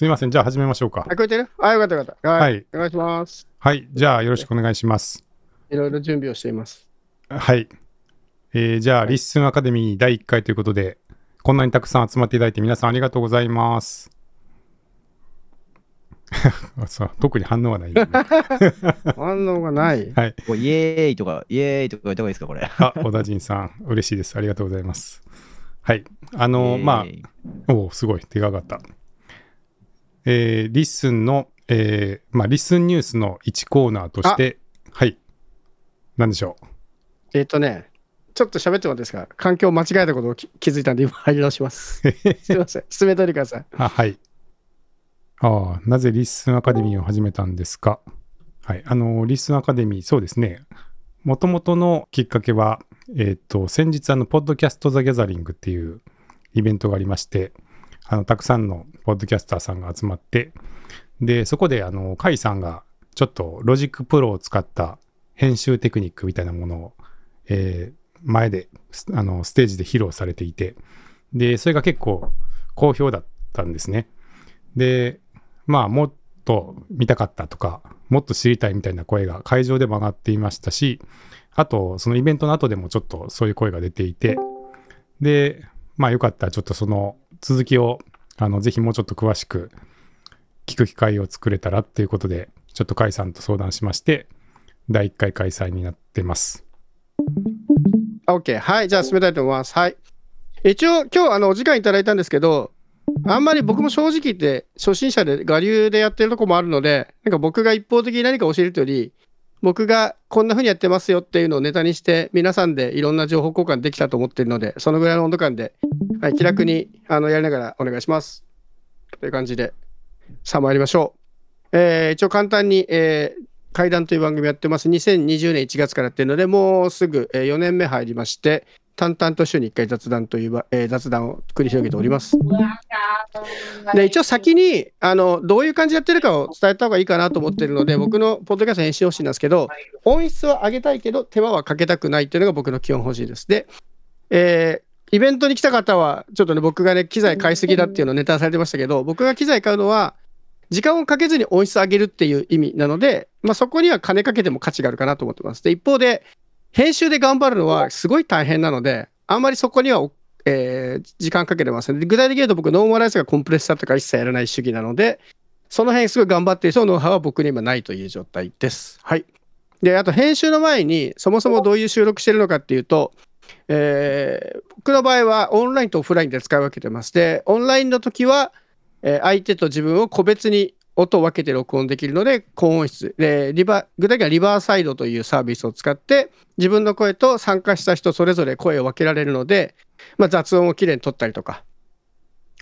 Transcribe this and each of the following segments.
すみません。じゃあ始めましょうか。あ、聞こえてる？あ、よかったよかった。はい。はいお願いします。はい。じゃあよろしくお願いします。いろいろ準備をしています。はい。えーじゃあ、リッスンアカデミー第1回ということで、こんなにたくさん集まっていただいて皆さんありがとうございます。そう特に反応はない、ね。反応がない。はい。イエーイとか、イエーイとか言った方がいいですか、これ。あ、小田陣さん、嬉しいです。ありがとうございます。はい。あの、まあ、おお、すごい、手が上がった。えー LISTEN の、えーまあ、 LISTEN ニュースの1コーナーとして、はい。なんでしょう？えっ、とね、ちょっと喋ってもらっていいですか？環境を間違えたことをき気づいたんで今入り直します。すいません。進めといてください。あ、はい。ああ、なぜ LISTEN アカデミーを始めたんですか？はい。あの、 LISTEN アカデミー、そうですね。もともとのきっかけは、えっ、と、先日、あの、ポッドキャスト・ザ・ギャザリングっていうイベントがありまして、あの、たくさんのポッドキャスターさんが集まって、で、そこで、あの、カイさんが、ちょっと Logic Pro を使った編集テクニックみたいなものを、えー前で、あの、ステージで披露されていて、で、それが結構好評だったんですね。で、まあ、もっと見たかったとか、もっと知りたいみたいな声が会場でも上がっていましたし、あと、そのイベントの後でもちょっとそういう声が出ていて、で、まあ、よかったらちょっとその続きを、あの、ぜひもうちょっと詳しく聞く機会を作れたらっていうことで、ちょっと甲斐さんと相談しまして、第1回開催になってます。OK。はい。じゃあ進めたいと思います。はい。一応、今日、あの、お時間いただいたんですけど、あんまり僕も正直言って、初心者で我流でやってるとこもあるので、なんか僕が一方的に何か教えるというより、僕がこんな風にやってますよっていうのをネタにして、皆さんでいろんな情報交換できたと思ってるので、そのぐらいの温度感で、はい、気楽にあのやりながらお願いします。という感じで、さあ参りましょう。えー一応簡単に、えー階段という番組やってます。2020年1月からっていうので、もうすぐ、4年目入りまして、淡々と週に1回雑談というば、えー雑談を繰り広げております。で、一応先に、あの、どういう感じでやってるかを伝えた方がいいかなと思ってるので、僕のポッドキャスト編集方針なんですけど、音質は上げたいけど、手間はかけたくないっていうのが僕の基本方針です。で、えーイベントに来た方は、ちょっとね、僕がね、機材買いすぎだっていうのをネタされてましたけど、僕が機材買うのは、時間をかけずに音質上げるっていう意味なので、まあ、そこには金かけても価値があるかなと思ってます。で、一方で、編集で頑張るのはすごい大変なので、あんまりそこにはお、えー時間かけてません。で具体的に言うと僕、ノーマライズがコンプレッサーとか一切やらない主義なので、その辺すごい頑張ってる人のノウハウは僕に今ないという状態です。はい。で、あと編集の前に、そもそもどういう収録してるのかっていうと、えー僕の場合はオンラインとオフラインで使い分けてます。で、オンラインの時は、えー相手と自分を個別に音を分けて録音できるので高音質。でリバ具体的にはリバーサイドというサービスを使って自分の声と参加した人それぞれ声を分けられるので、まあ、雑音をきれいに取ったりとか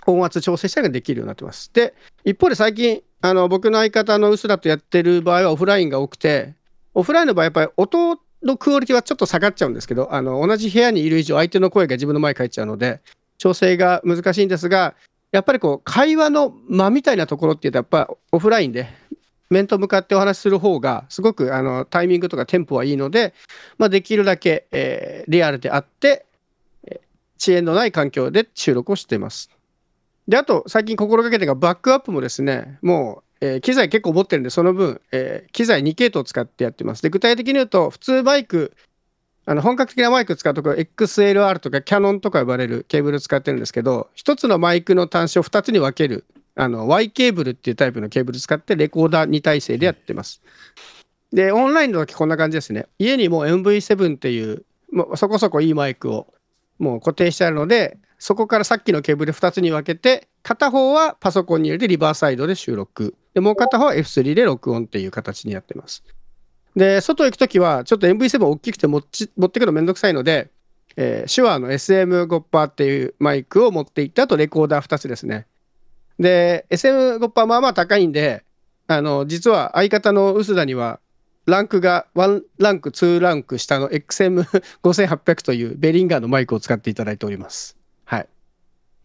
音圧調整したりができるようになってます。で一方で最近あの僕の相方の薄田とやってる場合はオフラインが多くてオフラインの場合やっぱり音のクオリティはちょっと下がっちゃうんですけどあの同じ部屋にいる以上相手の声が自分の前に返っちゃうので調整が難しいんですがやっぱりこう会話の間みたいなところっていうとやっぱオフラインで面と向かってお話しする方がすごくあのタイミングとかテンポはいいので、まあ、できるだけ、えーリアルであって、え遅延のない環境で収録をしています。であと最近心がけてがバックアップもですねもう、えー機材結構持ってるんでその分、えー機材2系統使ってやってます。で具体的に言うと普通マイクあの本格的なマイク使うところ XLR とかキャノンとか呼ばれるケーブル使ってるんですけど一つのマイクの端子を2つに分けるあの Y ケーブルっていうタイプのケーブル使ってレコーダー2体制でやってます。でオンラインの時こんな感じですね。家にもう MV7 っていうもうそこそこいいマイクをもう固定してあるのでそこからさっきのケーブル2つに分けて片方はパソコンに入れてリバーサイドで収録でもう片方は F3 で録音っていう形にやってます。で外行く時はちょっと MV7 大きくて持ち持ってくのめんどくさいので、えー手話の SM5% っていうマイクを持っていってあとレコーダー2つですね。で SM58 まあまあ高いんであの実は相方の臼田にはランクが1ランク2ランク下の XM5800 という Behringer のマイクを使っていただいております。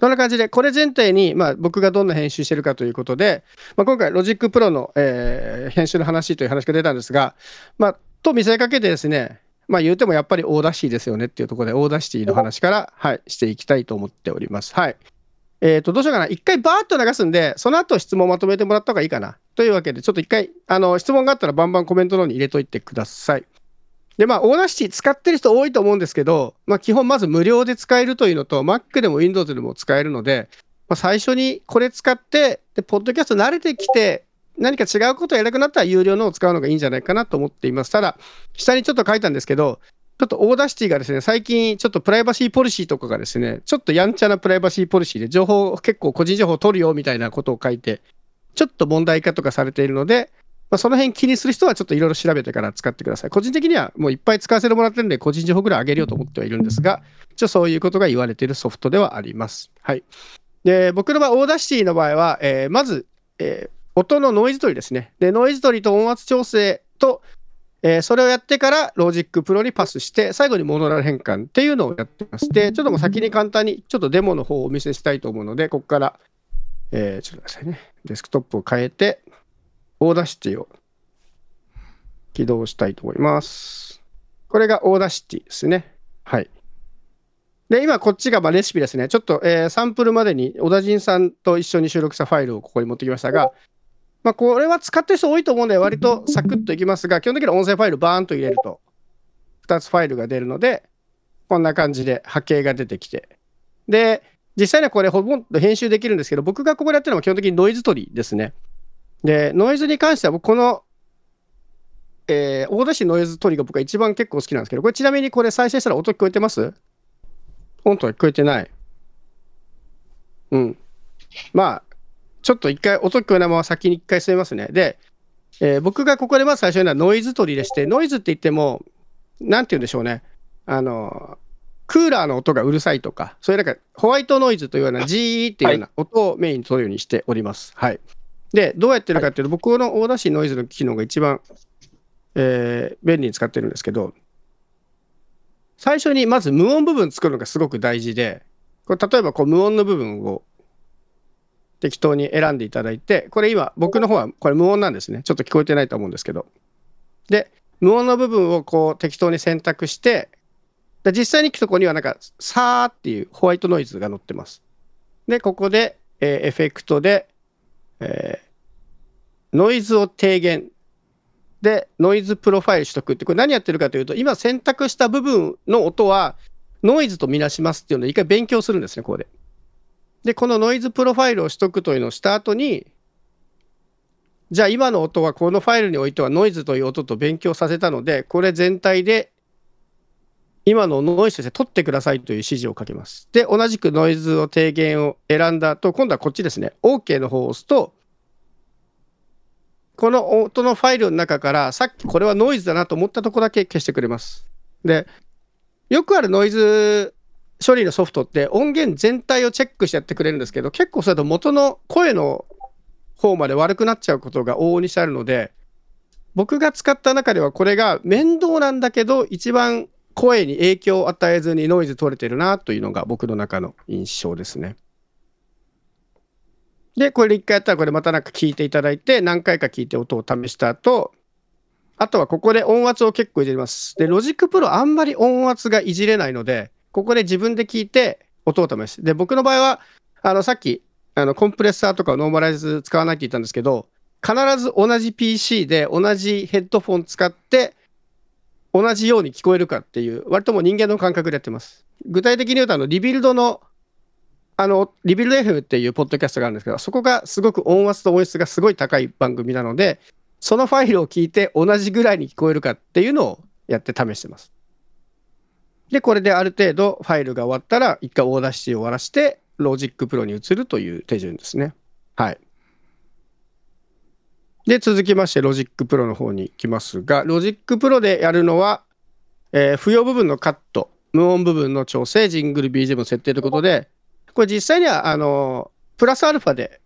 そんな感じでこれ前提に、まあ、僕がどんな編集してるかということで、まあ、今回 Logic Pro の、えー編集の話という話が出たんですが、まあ、と見せかけてですねまあ言うてもやっぱり Audacity ですよねっていうところで Audacity の話から、はい、していきたいと思っております。はい。えっ、と、どうしようかな。一回バーッと流すんで、その後質問まとめてもらった方がいいかな。というわけで、ちょっと一回、あの、質問があったらバンバンコメントの方に入れといてください。で、まあ、 Audacity 使ってる人多いと思うんですけど、まあ、基本まず無料で使えるというのと、Mac でも Windows でも使えるので、まあ、最初にこれ使って、で、ポッドキャスト慣れてきて、何か違うことをやりたくなったら有料のを使うのがいいんじゃないかなと思っています。ただ、下にちょっと書いたんですけど、ちょっと Audacity がですね、最近ちょっとプライバシーポリシーとかがですね、ちょっとやんちゃなプライバシーポリシーで情報、結構個人情報取るよみたいなことを書いて、ちょっと問題化とかされているので、まあ、その辺気にする人はちょっといろいろ調べてから使ってください。個人的にはもういっぱい使わせてもらってるんで、個人情報ぐらい上げるよと思ってはいるんですが、一応そういうことが言われているソフトではあります。はい。で、僕の場合、 Audacity の場合は、えー、まず、えー、音のノイズ取りですね。で、ノイズ取りと音圧調整と、えー、それをやってから Logic Pro にパスして、最後にモノラル変換っていうのをやってまして、ちょっともう先に簡単にちょっとデモの方をお見せしたいと思うので、ここから、えー、ちょっと待ってくださいね。デスクトップを変えて、 Audacity を起動したいと思います。これが Audacity ですね。はい。で、今こっちがまレシピですね。ちょっと、えー、サンプルまでに小田陣さんと一緒に収録したファイルをここに持ってきましたが、まあ、これは使ってる人多いと思うんで、割とサクッといきますが、基本的には音声ファイルバーンと入れると、2つファイルが出るので、こんな感じで波形が出てきて。で、実際にはこれほぼんと編集できるんですけど、僕がここでやってるのは基本的にノイズ取りですね。で、ノイズに関しては僕この、えー、大田市ノイズ取りが僕は一番結構好きなんですけど、これちなみにこれ再生したら音聞こえてます？音は聞こえてない。うん。まあ、ちょっと一回、音聞こえないまま先に一回進めますね。で、えー、僕がここでまず最初にはノイズ取りでして、ノイズって言っても、なんて言うんでしょうね。あの、クーラーの音がうるさいとか、そういうなんかホワイトノイズというような、ジーっていうような音をメインに取るようにしております。はい。で、どうやってるかっていうと、僕のオーダーシーノイズの機能が一番、えー、便利に使ってるんですけど、最初にまず無音部分作るのがすごく大事で、これ例えばこう無音の部分を適当に選んでいただいて、これ今、僕の方はこれ無音なんですね。ちょっと聞こえてないと思うんですけど。で、無音の部分をこう適当に選択して、で実際に聞くとこにはなんか、さーっていうホワイトノイズが載ってます。で、ここで、えー、エフェクトで、えー、ノイズを低減。で、ノイズプロファイル取得って、これ何やってるかというと、今選択した部分の音はノイズとみなしますっていうのを一回勉強するんですね、ここで。で、このノイズプロファイルを取得というのをした後に、じゃあ今の音はこのファイルにおいてはノイズという音と勉強させたので、これ全体で今のノイズとして取ってくださいという指示をかけます。で、同じくノイズを低減を選んだ後、今度はこっちですね。OK の方を押すと、この音のファイルの中からさっきこれはノイズだなと思ったとこだけ消してくれます。で、よくあるノイズ処理のソフトって音源全体をチェックしてやってくれるんですけど、結構それと元の声の方まで悪くなっちゃうことが往々にしてあるので、僕が使った中ではこれが面倒なんだけど、一番声に影響を与えずにノイズ取れてるなというのが僕の中の印象ですね。で、これで一回やったらこれまたなんか聞いていただいて、何回か聞いて音を試した後、あとはここで音圧を結構いじります。で、 Logic Pro あんまり音圧がいじれないので、ここで自分で聞いて音を試す。で、僕の場合は、あの、さっき、あの、コンプレッサーとかノーマライズ使わないって言ったんですけど、必ず同じ PC で同じヘッドフォン使って、同じように聞こえるかっていう、割とも人間の感覚でやってます。具体的に言うと、あの、 Rebuild の、あの、 Rebuild FM っていうポッドキャストがあるんですけど、そこがすごく音圧と音質がすごい高い番組なので、そのファイルを聞いて同じぐらいに聞こえるかっていうのをやって試してます。で、これである程度ファイルが終わったら、一回 Audacity を終わらして、 Logic Pro に移るという手順ですね。はい。で、続きまして、 Logic Pro の方に行きますが、 Logic Pro でやるのは、えー、不要部分のカット、無音部分の調整、ジングル BGM の設定ということで、これ実際には、あの、プラスアルファで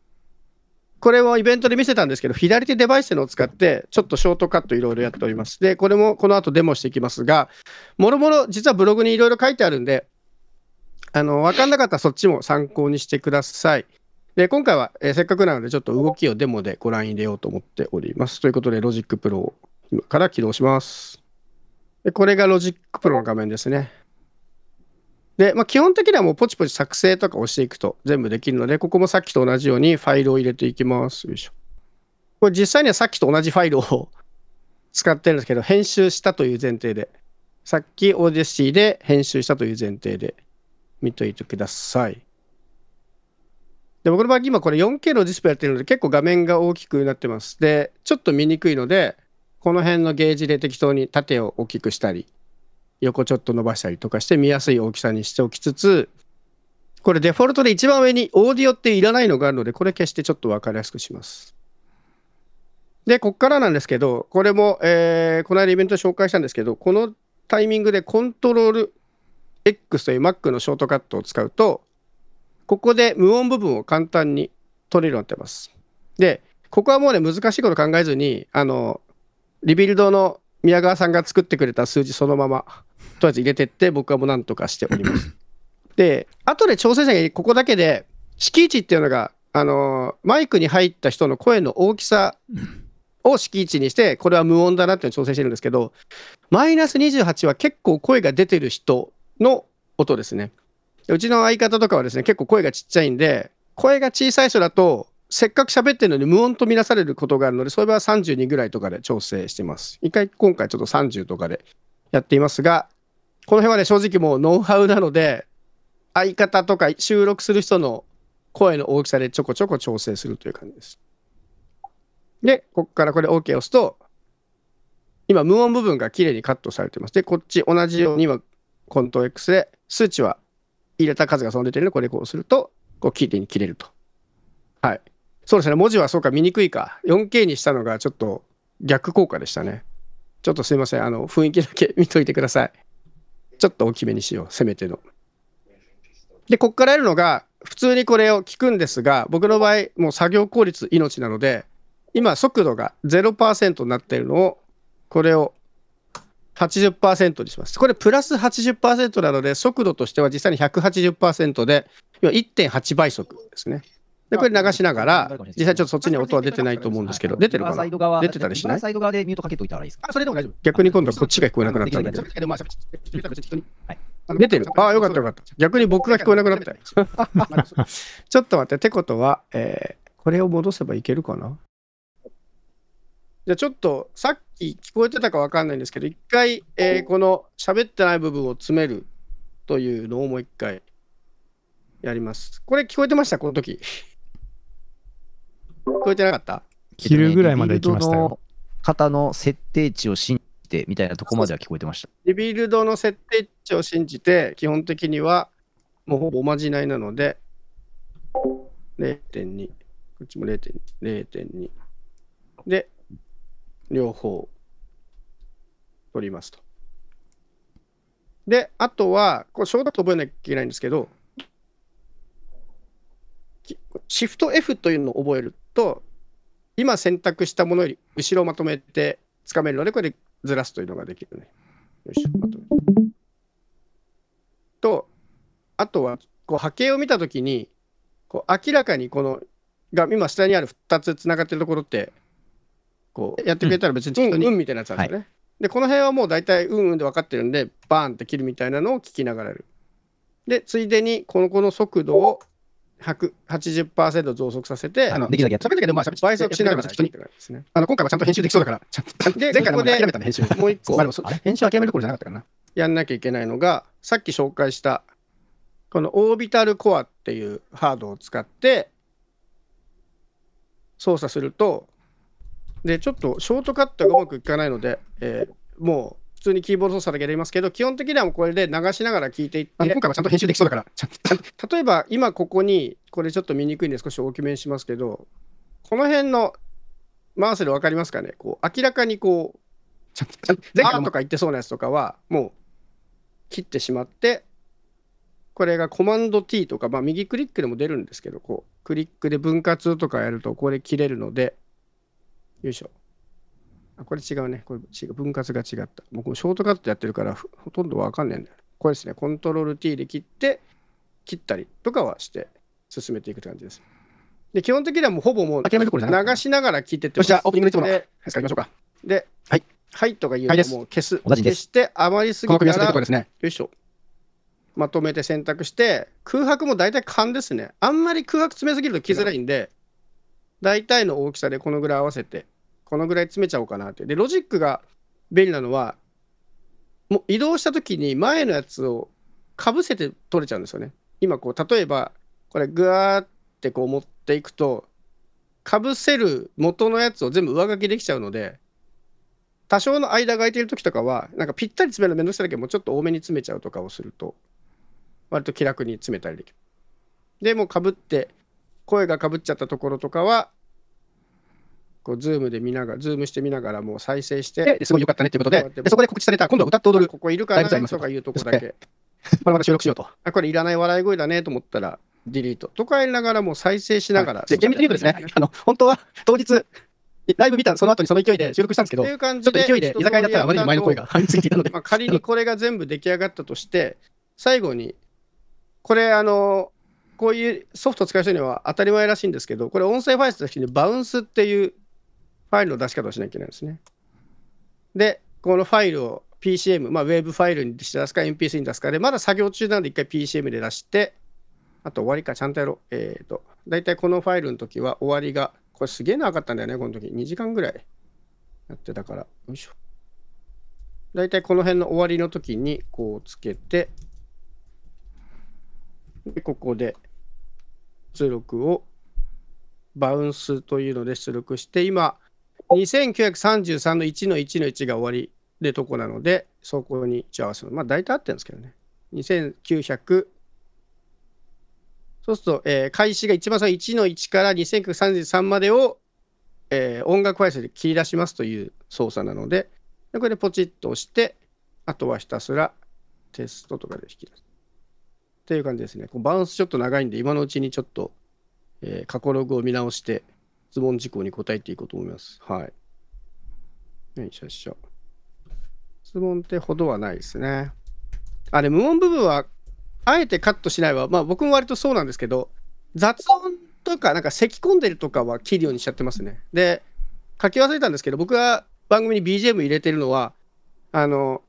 これをイベントで見せたんですけど、左手デバイスのを使って、ちょっとショートカットいろいろやっております。で、これもこの後デモしていきますが、もろもろ実はブログにいろいろ書いてあるんで、あの、わかんなかったらそっちも参考にしてください。で、今回は、えー、せっかくなので、ちょっと動きをデモでご覧入れようと思っております。ということで、 Logic Pro を今から起動します。でこれが Logic Pro の画面ですね。で、まあ、基本的にはもうポチポチ作成とか押していくと全部できるので、ここもさっきと同じようにファイルを入れていきます。よいしょ。これ実際にはさっきと同じファイルを 使ってるんですけど、編集したという前提で、さっきオーディシーで編集したという前提で見といてください。で、僕の場合今これ 4K のディスプレイやってるので結構画面が大きくなってます。で、ちょっと見にくいので、この辺のゲージで適当に縦を大きくしたり、横ちょっと伸ばしたりとかして見やすい大きさにしておきつつ、これデフォルトで一番上にオーディオっていらないのがあるので、これ消してちょっと分かりやすくします。で、こっからなんですけど、これも、えーこの間イベントで紹介したんですけど、このタイミングでコントロール X という Mac のショートカットを使うと、ここで無音部分を簡単に取れるようになってます。で、ここはもうね、難しいこと考えずに、あの、リビルドの宮川さんが作ってくれた数字そのまま、とりあえず入れてって、僕はもう何とかしております。で、後で調整者がここだけで、敷地っていうのが、あの、マイクに入った人の声の大きさを敷地にして、これは無音だなっていうのを調整してるんですけど、マイナス28は結構声が出てる人の音ですね。でうちの相方とかはですね、結構声がちっちゃいんで、声が小さい人だと、せっかく喋ってるのに無音とみなされることがあるので、そういう場合は32ぐらいとかで調整してます。一回今回ちょっと30とかでやっていますが、この辺はね、正直もうノウハウなので、相方とか収録する人の声の大きさでちょこちょこ調整するという感じです。で、ここからこれ OK を押すと、今無音部分が綺麗にカットされてます。で、こっち同じように今、コント X で数値は入れた数がその出てるので、これこうすると、こう綺麗に切れると。はい。そうですね、文字はそうか見にくいか。4K にしたのがちょっと逆効果でしたね。ちょっとすいません、あの、雰囲気だけ見といてください。ちょっと大きめにしよう、せめての。で、こっからやるのが、普通にこれを聞くんですが、僕の場合、もう作業効率命なので、今、速度が0%になっているのを、これを80%にします。これプラス80%なので、速度としては実際に180%で、要は1.8倍速ですね。で、これ流しながら、実際ちょっとそっちに音は出てないと思うんですけど、出てるかな？出てたりしない？サイド側でミュートかけといたらいいですか？あ、それでも大丈夫。逆に今度はこっちが聞こえなくなったんだけど。はい出てる。ああ、よかったよかった。逆に僕が聞こえなくなったよ。ちょっと待って、ってことは、えーこれを戻せばいけるかな？じゃあちょっと、さっき聞こえてたかわかんないんですけど、一回、えーこの喋ってない部分を詰めるというのをもう一回やります。これ聞こえてました？この時。聞こえてなかった？切るぐらいまで行きましたよ。リビルドの方の設定値を信じてみたいなとこまでは聞こえてました。リビルドの設定値を信じて、基本的にはもうほぼおまじないなので、0.2、こっちも0.2、0.2。で、両方取りますと。で、あとは、これ、ショートカット覚えなきゃいけないんですけど、シフト F というのを覚えると、今選択したものより後ろをまとめてつかめるので、これでずらすというのができるね。よし、まとめと、あとは、こう波形を見たときに、こう明らかにこの、が今下にある2つつながってるところって、こうやってくれたら別に、うん、うんみたいなやつなんですよね。で、この辺はもう大体うんうんで分かってるんで、バーンって切るみたいなのを聞きながらやる。で、ついでに、この子の速度を180%増速させて、あのできるだけやったけど、まあ、倍速しながらね。あの、今回はちゃんと編集できそうだから、ちゃんと。で、前回も諦めたね、編集。もう一個、まあでもそ編集諦めるところじゃなかったかな。やんなきゃいけないのが、さっき紹介した、このオービタルコアっていうハードを使って、操作すると、で、ちょっとショートカットがうまくいかないので、えーもう普通にキーボード操作だけでやりますけど、基本的にはもうこれで流しながら聞いていって、今回はちゃんと編集できそうだから、ちゃんと。例えば、今ここに、これちょっと見にくいんで少し大きめにしますけど、この辺のマウスで分かりますかね？こう明らかにこう、ちゃんと前回とか言ってそうなやつとかは、もう切ってしまって、これがコマンド T とか、まあ、右クリックでも出るんですけど、こう、クリックで分割とかやると、これ切れるので、よいしょ。あ、これ違うね。これ違う。分割が違った。僕もショートカットやってるから、ふほとんどわかんないんだよ。これですね。コントロール T で切って、切ったりとかはして、進めていくって感じです。で、基本的にはもうほぼもう流しながら聞いてってよしじゃあオープニングのいつもので、使いましょうか。で、はい。はいとか言うともう消す。消して、余りすぎたら、こですね。よいしょ。まとめて選択して、空白も大体勘ですね。あんまり空白詰めすぎると来づらいんで、大体の大きさでこのぐらい合わせて、このぐらい詰めちゃおうかなって。で、ロジックが便利なのは、もう移動した時に前のやつをかぶせて取れちゃうんですよね。今こう、例えば、これぐわーってこう持っていくと、かぶせる元のやつを全部上書きできちゃうので、多少の間が空いてる時とかは、なんかぴったり詰めるのめんどくさいだけど、もうちょっと多めに詰めちゃうとかをすると、割と気楽に詰めたりできる。でもかぶって、声がかぶっちゃったところとかは、こうズームで見ながら、ズームして見ながらもう再生して、ですごい良かったねっていうことで、でそこで告知された、今度は歌って踊る、ここいるかな？とかいうとこだけ、まだまだ収録しようと。あ、これいらない笑い声だねと思ったら、ディリートとかやりながらもう再生しながら。で、厳密に言うとですね、あの、本当は当日、ライブ見たその後にその勢いで収録したんですけど、っちゅう感じで、ちょっと勢いで居酒屋だったらあまりに前の声が入りすぎていたので、まあ、仮にこれが全部出来上がったとして、最後に、これ、あの、こういうソフトを使う人には当たり前らしいんですけど、これ音声ファイルとしてにバウンスっていうファイルの出し方をしなきゃいけないんですね。で、このファイルを PCM、まあ、ウェブファイルにして出すか MP3 に出すかで、まだ作業中なんで一回 PCM で出して、あと終わりか、ちゃんとやろう。えっ、と、だいたいこのファイルの時は終わりが、これすげえ長かったんだよね、この時。2時間ぐらいやってたから。よいしょ。だいたいこの辺の終わりの時にこうつけて、で、ここで出力をバウンスというので出力して、今、2933の1の1の1が終わりでとこなので、そこに一応合わせる。まあ大体合ってるんですけどね。2900そうすると、えー開始が一番最初1の1から2933までを、えー音楽ファイルで切り出しますという操作なので、でこれでポチッと押して、あとはひたすらテストとかで引き出す。ていう感じですね。こうバウンスちょっと長いんで、今のうちにちょっと、えー過去ログを見直して、質問事項に答えていこうと思います。はい。よいしょよいしょ。質問ってほどはないですね。あれ、無音部分は、あえてカットしないわ。まあ僕も割とそうなんですけど、雑音とか、なんか咳込んでるとかは切るようにしちゃってますね。で、書き忘れたんですけど、僕が番組に BGM 入れてるのは、あの、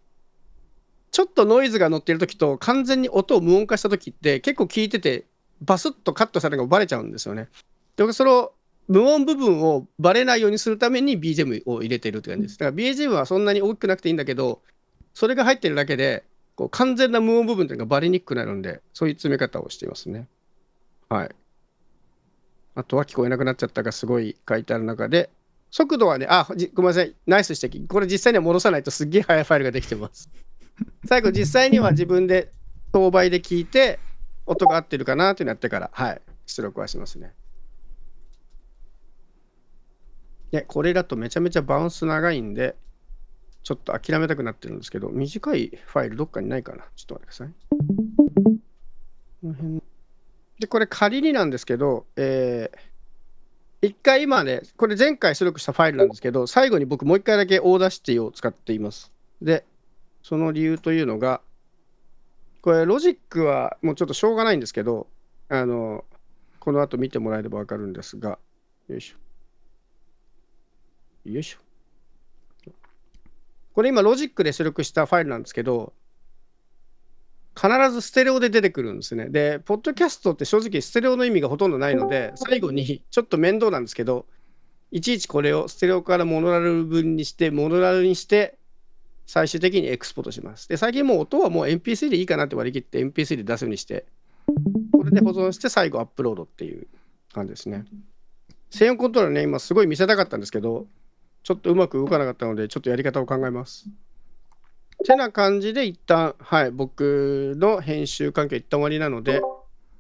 ちょっとノイズが乗ってる時と完全に音を無音化した時って結構聞いててバスッとカットされるのがバレちゃうんですよね。で僕その無音部分をバレないようにするために BGM を入れてるって感じです。だから BGM はそんなに大きくなくていいんだけどそれが入ってるだけでこう完全な無音部分っていうのがバレにくくなるんでそういう詰め方をしていますね。はい。あとは聞こえなくなっちゃったがすごい書いてある中で速度はね、あ、じごめんなさい、ナイス指摘。これ実際には戻さないとすっげえ速いファイルができてます。最後、実際には自分で当倍で聞いて、音が合ってるかなっていうのやってから、はい、出力はしますね。で、これだとめちゃめちゃバウンス長いんで、ちょっと諦めたくなってるんですけど、短いファイルどっかにないかな。ちょっと待ってください。この辺で、これ仮になんですけど、えー一回今ね、これ前回出力したファイルなんですけど、最後に僕もう一回だけ Audacity を使っています。で、その理由というのが、これロジックはもうちょっとしょうがないんですけど、あの、この後見てもらえればわかるんですが、よいしょ。よいしょ。これ今ロジックで出力したファイルなんですけど、必ずステレオで出てくるんですね。で、ポッドキャストって正直ステレオの意味がほとんどないので、最後にちょっと面倒なんですけど、いちいちこれをステレオからモノラル分にして、モノラルにして、最終的にエクスポートします。で、最近もう音はもう MP3 でいいかなって割り切って MP3 で出すようにして、これで保存して最後アップロードっていう感じですね。静音コントロールね、今すごい見せたかったんですけど、ちょっとうまく動かなかったので、ちょっとやり方を考えます。てな感じで一旦、はい、僕の編集環境一旦終わりなので、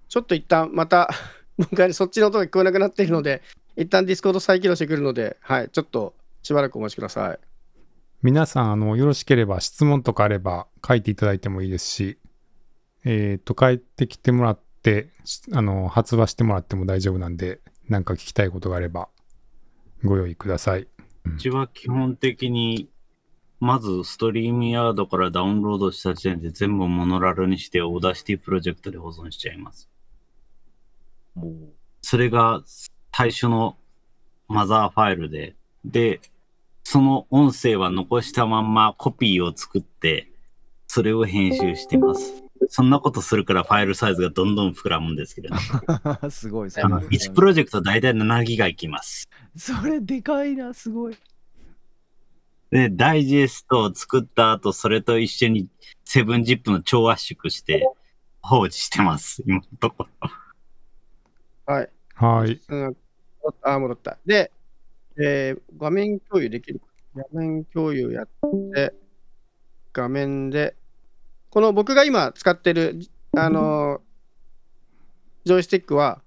ちょっと一旦また、僕はそっちの音が聞こえなくなっているので、一旦 Discord 再起動してくるので、はい、ちょっとしばらくお待ちください。皆さん、あの、よろしければ質問とかあれば書いていただいてもいいですし、えっ、と、帰ってきてもらって、しあの、発話してもらっても大丈夫なんで、なんか聞きたいことがあれば、ご用意ください。うちは基本的に、まず StreamYard からダウンロードした時点で全部モノラルにして Audacity プロジェクトで保存しちゃいます。それが最初のマザーファイルで、で、その音声は残したまんまコピーを作って、それを編集してます。そんなことするからファイルサイズがどんどん膨らむんですけれども、すごい、そあの1プロジェクト大体7ギガいきます。それでかいな、すごい。で、ダイジェストを作った後、それと一緒に7ジップの超圧縮して放置してます、今のところ。はい。はい。あ、戻った。で、えー画面共有できる。画面共有やって、画面で、この僕が今使ってる、あのージョイスティックは、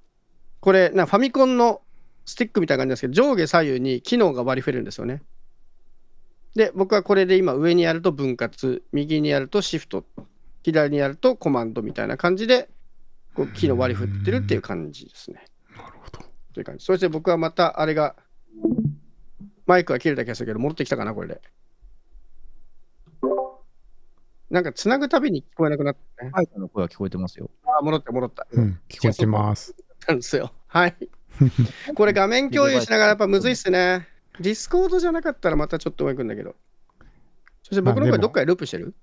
これ、なファミコンのスティックみたいな感じなんですけど、上下左右に機能が割り振れるんですよね。で、僕はこれで今、上にやると分割、右にやるとシフト、左にやるとコマンドみたいな感じで、こう機能割り振ってるっていう感じですね。なるほど。という感じ。そして僕はまたあれが、マイクが切れた気がするけど、戻ってきたかな、これで。なんか、つなぐたびに聞こえなくなったね。ハイタの声は聞こえてますよ。あ、戻った、戻った。うん、聞こえてます。なんですよ。はい。これ画面共有しながらやっぱむずいっすね。 Discord じゃなかったらまたちょっとうまく行くんだけど。そして僕の声どっかでループしてる？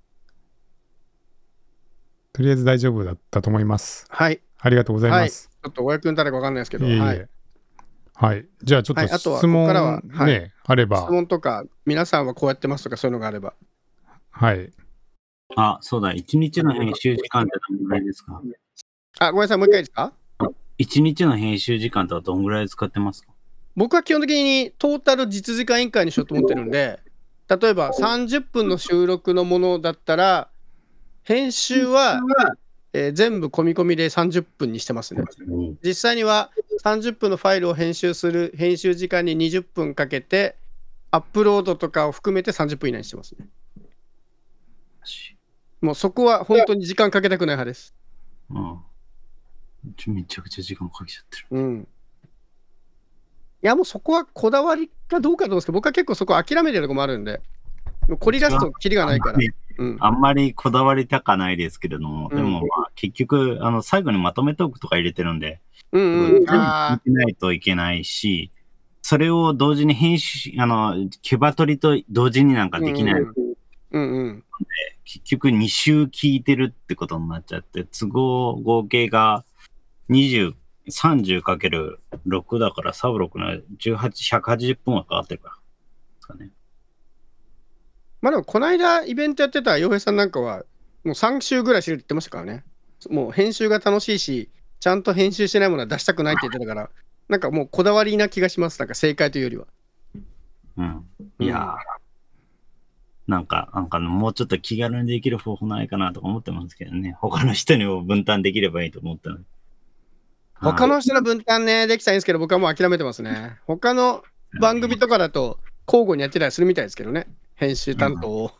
とりあえず大丈夫だったと思います。はい。ありがとうございます。ちょっとお役に立てかわかんないですけど、いえいえはい。はい。じゃあちょっはいあと質問、ははいね、あれば質。問とか、皆さんはこうやってますとかそういうのがあれば。はい。あ、そうだ、1日の編集時間ってどんぐらいですか？あ、ごめんなさい、もう一回いいですか ?1 日の編集時間とはどんぐらい使ってますか？僕は基本的にトータル実時間委員会にしようと思ってるんで、例えば30分の収録のものだったら、編集は、えー全部込み込みで30分にしてますね。うん実際には30分のファイルを編集する編集時間に20分かけて、アップロードとかを含めて30分以内にしてますね。もうそこは本当に時間かけたくない派です。うん。めちゃくちゃ時間かけちゃってる。うん。いや、もうそこはこだわりかどうかと思うんですけど、僕は結構そこ諦めてるとこもあるんで、凝り出すとキリがないから。うん。あんまりこだわりたかないですけれども、うんでもまあ結局、あの、最後にまとめトークとか入れてるんで、うんうん。全部あ聞いてないといけないし、それを同時に編集、あの、ケバ取りと同時になんかあ。できない。うんうんうん。結局2週聞いてるってことになっちゃって、都合合計が20、30×6 だから、サブ6の18、180分はかかってるから。ですかね。まあでも、この間イベントやってた洋平さんなんかは、もう3週ぐらいしてるって言ってましたからね。もう編集が楽しいし、ちゃんと編集してないものは出したくないって言ってたから、なんかもうこだわりな気がします。なんか正解というよりは。うん。いやー、なんか、なんかもうちょっと気軽にできる方法ないかなとか思ってますけどね。他の人にも分担できればいいと思ったので。他の人の分担ね、できたらいいんですけど、僕はもう諦めてますね。他の番組とかだと交互にやってたりするみたいですけどね。編集担当を。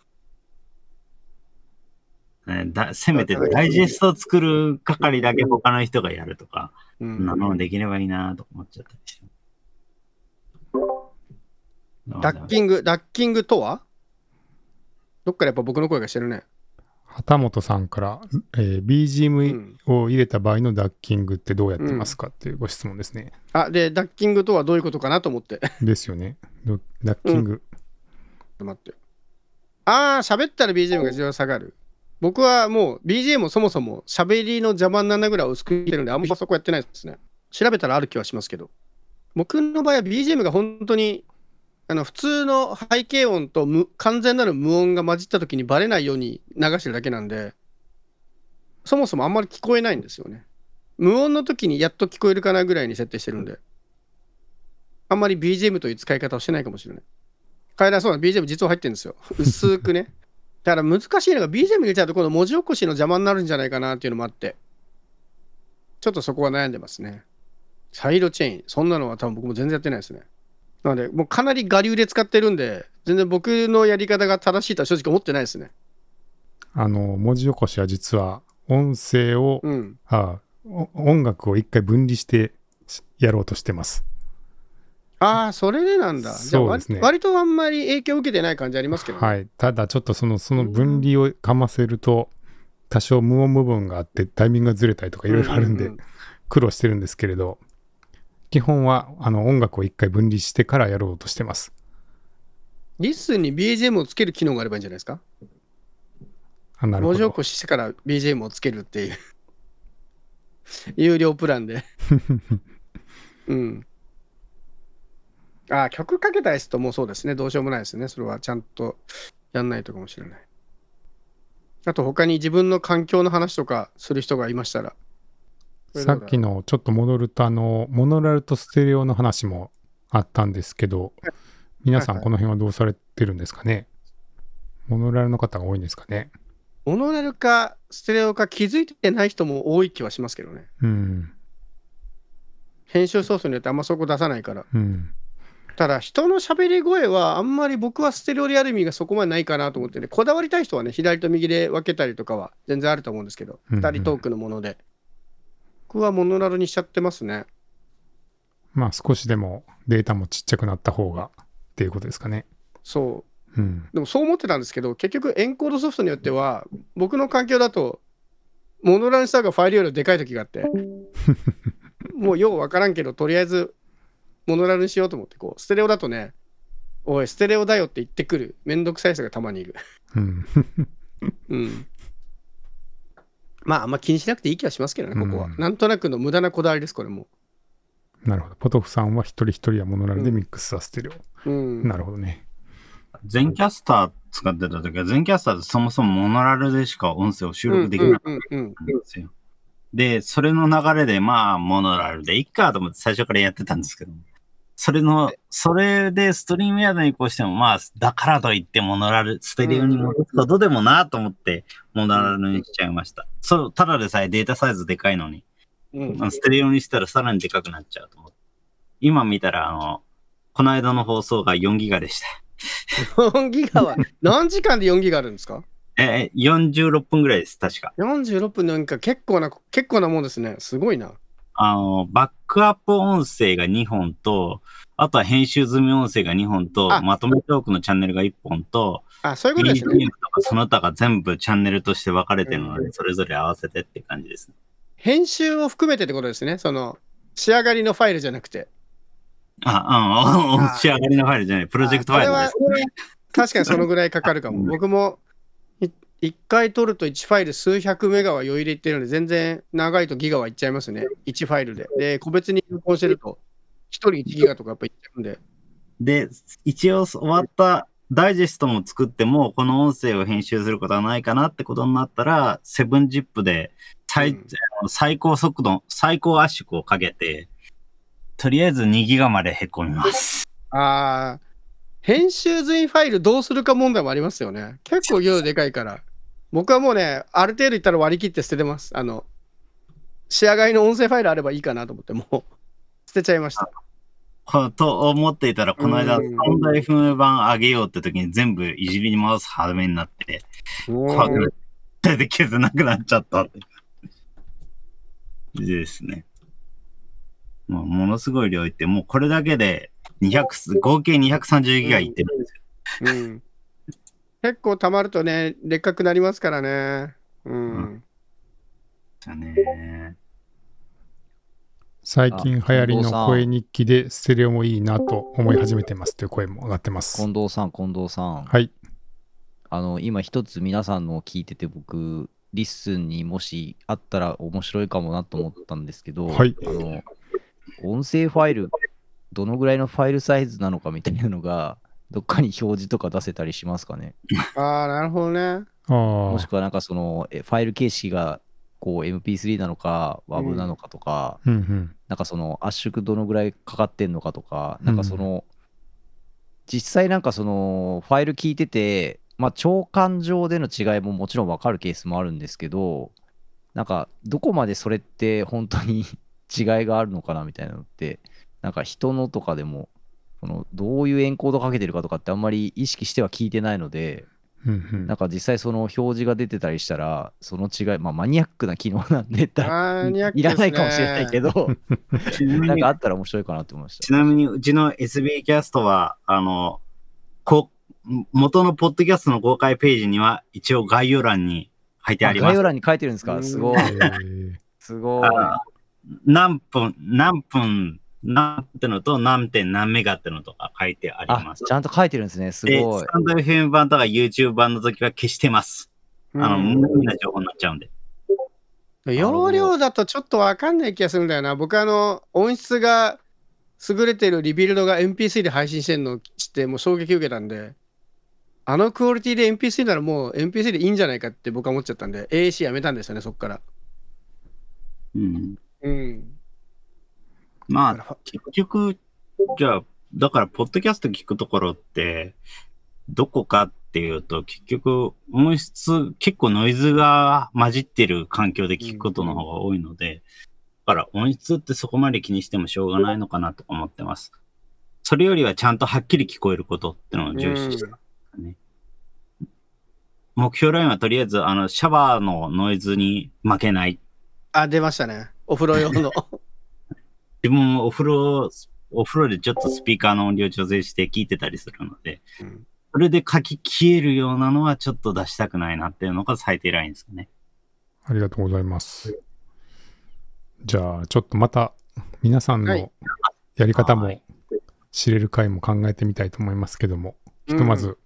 ねだせめてダイジェストを作る係だけ他の人がやるとか、うそんなんのできればいいなと思っちゃったりして。ダッキング、ダッキングとは？どっからやっぱ僕の声がしてるね。旗本さんから、えーう BGM んを入れた場合のダッキングってどうやってますかっていうご質問ですね。あ、で、ダッキングとはどういうことかなと思って。ですよね。どダッキング。と待って。ああ、喋ったら BGM が自動で下がる。僕はもう BGM もそもそも喋りの邪魔にならないぐらい薄くしてるんで、あんまりそこやってないですね。調べたらある気はしますけど。僕の場合は BGM が本当にあの普通の背景音と無完全なる無音が混じった時にバレないように流してるだけなんで、そもそもあんまり聞こえないんですよね。無音の時にやっと聞こえるかなぐらいに設定してるんで、あんまり BGM という使い方をしてないかもしれない。カエラそうだ、BGM 実は入ってるんですよ。薄くね。だから難しいのが BGM 入れちゃうと今度文字起こしの邪魔になるんじゃないかなっていうのもあって、ちょっとそこは悩んでますね。サイドチェーン、そんなのは多分僕も全然やってないですね。なので、もうかなり我流で使ってるんで、全然僕のやり方が正しいとは正直思ってないですね。あの、文字起こしは実は音声を、うん。あお音楽を一回分離してしやろうとしてます。ああ、それでなんだ。じゃあ割そうですね割とあんまり影響を受けてない感じありますけどね。はい。ただちょっとその、その分離をかませると、多少無音部分があってタイミングがずれたりとかいろいろあるんで苦労してるんですけれど、基本はあの音楽を一回分離してからやろうとしてます。LISTEN に BGM をつける機能があればいいんじゃないですか？あなるほど。文字起こししてから BGM をつけるっていう。有料プランで。うん。ああ、曲かけたやつともうそうですね。どうしようもないですね。それはちゃんとやんないとかもしれない。あと他に自分の環境の話とかする人がいましたら。さっきのちょっと戻ると、あの、モノラルとステレオの話もあったんですけど、皆さんはいはいこの辺はどうされてるんですかね？モノラルの方が多いんですかね？モノラルかステレオか気づいてない人も多い気はしますけどね。うん。編集ソースによってあんまそこ出さないから。うん。ただ人の喋り声はあんまり僕はステレオでやる意味がそこまでないかなと思ってねこだわりたい人はね左と右で分けたりとかは全然あると思うんですけどうんうん2人トークのもので。僕はモノラルにしちゃってますね。まあ少しでもデータもちっちゃくなった方がっていうことですかね。そう。ん。うでもそう思ってたんですけど結局エンコードソフトによっては僕の環境だとモノラルにした方がファイルよりでかい時があって。もうよう分からんけどとりあえずモノラルにしようと思ってこうステレオだとねおいステレオだよって言ってくるめんどくさい人がたまにいるうん。うん。まあ、あんま気にしなくていい気はしますけどね、ここは。うんなんとなくの無駄なこだわりです、これも。なるほど。ポトフさんは一人一人はモノラルでミックスさせてる。うん。なるほどね。全キャスター使ってた時は、全キャスターってそもそもモノラルでしか音声を収録できなかっうんうんうんたんですよ。で、それの流れで、まあ、モノラルでいっかと思って最初からやってたんですけど、それの、それでストリームヤードに移行しても、まあ、だからといってモノラル、ステレオに戻すことでもなと思って、モノラルにしちゃいました。そう、ただでさえデータサイズでかいのに、うんステレオにしたらさらにでかくなっちゃうと思って。今見たら、あの、この間の放送が4ギガでした。4ギガは？何時間で4ギガあるんですか？え、46分ぐらいです、確か。?46 分の4ギガ結構な、結構なもんですね。すごいな。あの、バックアップ音声が2本と、あとは編集済み音声が2本とあ、まとめトークのチャンネルが1本と、あ、そういうことですね。とかその他が全部チャンネルとして分かれてるので、それぞれ合わせてって感じですね。編集を含めてってことですね。その、仕上がりのファイルじゃなくて。あ、うん、あ 仕上がりのファイルじゃない、プロジェクトファイルです。あそれは確かにそのぐらいかかるかも。僕も1回取ると1ファイル数百メガは余裕でいってるので、全然長いとギガはいっちゃいますね。1ファイルで。で、個別に録音してると、1人1ギガとかやっぱいっちゃうんで。で、一応終わったダイジェストも作っても、この音声を編集することはないかなってことになったら、7ZIP で最,、うん最高速度、最高圧縮をかけて、とりあえず2ギガまでへこみます。あー、編集済みファイルどうするか問題もありますよね。結構量でかいから。僕はもうね、ある程度いったら割り切って捨ててます。あの、仕上がりの音声ファイルあればいいかなと思って、もう 捨てちゃいました。こと思っていたら、この間、うんサウンド FM 版上げようって時に全部いじりに回す羽目になって、怖くなってで消せなくなっちゃったって。ですね。もうものすごい量いって、もうこれだけで200、合計230ギガいってるんですよ。うん、結構溜まるとね、でっかくなりますからね。うん。ですよね。最近流行りの声日記でステレオもいいなと思い始めてますという声も上がってます。近藤さん、近藤さん。はい。あの、今一つ皆さんのを聞いてて、僕、 LISTEN にもしあったら面白いかもなと思ったんですけど、はいあの、音声ファイル、どのぐらいのファイルサイズなのかみたいなのが、どっかに表示とか出せたりしますかね。ああ、なるほどね。もし。くはなんかその、えファイル形式がこう MP3 なのか、WAV なのかとか、うんうん。なんかその圧縮どのぐらいかかってんのかとか、なんかその、実際なんかそのファイル聞いてて、まあ長官上での違いももちろんわかるケースもあるんですけど、なんかどこまでそれって本当に 違いがあるのかなみたいなのって、なんか人のとかでも、そのどういうエンコードかけてるかとかってあんまり意識しては聞いてないので、うんうんなんか実際その表示が出てたりしたら、その違い、まあマニアックな機能なんでいらないかもしれないけど。なんかあったら面白いかなと思いました。ちなみに、うちの SB キャストは、あの、こ元のポッドキャストの公開ページには、一応概要欄に書いてあります概要。欄に書いてるんですか？すごいえ。ーすごい。あ何分、何分、何ってのと何点何メガってのとか書いてありあます。ちゃんと書いてるんですね。すで、ごいス。タンド FM 版とか YouTube 版の時は消してます。あの、うん無意味な情報になっちゃうんで。容量だとちょっとわかんない気がするんだよな。僕あの、音質が優れてるリビルドが MP3 で配信してるのを知って、もう衝撃受けたんで、あのクオリティで MP3 ならもう MP3 でいいんじゃないかって僕は思っちゃったんで、AAC やめたんですよね、そっから。うん。うん。まあ、結局、じゃあ、だから、ポッドキャスト聞くところって、どこかっていうと、結局、音質、結構ノイズが混じってる環境で聞くことの方が多いので、だから音質ってそこまで気にしてもしょうがないのかなと思ってます。それよりはちゃんとはっきり聞こえることってのを重視して、目標ラインはとりあえず、あの、シャワーのノイズに負けない。あ、出ましたね。お風呂用の。自分もお風呂、お風呂でちょっとスピーカーの音量調整して聞いてたりするので、うんそれで書き消えるようなのはちょっと出したくないなっていうのが最低ラインですよね。ありがとうございます。じゃあ、ちょっとまた皆さんのはいやり方もはい知れる回も考えてみたいと思いますけども、ひうんとまず、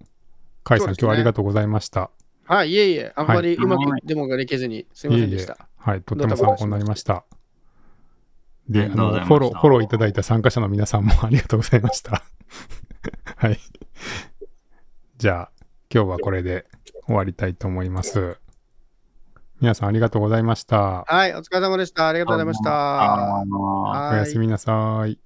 甲斐さん、ね今日はありがとうございました。はい、いえいえ、あんまりはいうまくデモができずに、すいませんでした。はい、とっても参考になりました。で、あの、フォロー、フォローいただいた参加者の皆さんもありがとうございました。はい。じゃあ、今日はこれで終わりたいと思います。皆さんありがとうございました。はい、お疲れ様でした。ありがとうございました。あのはおやすみなさい。い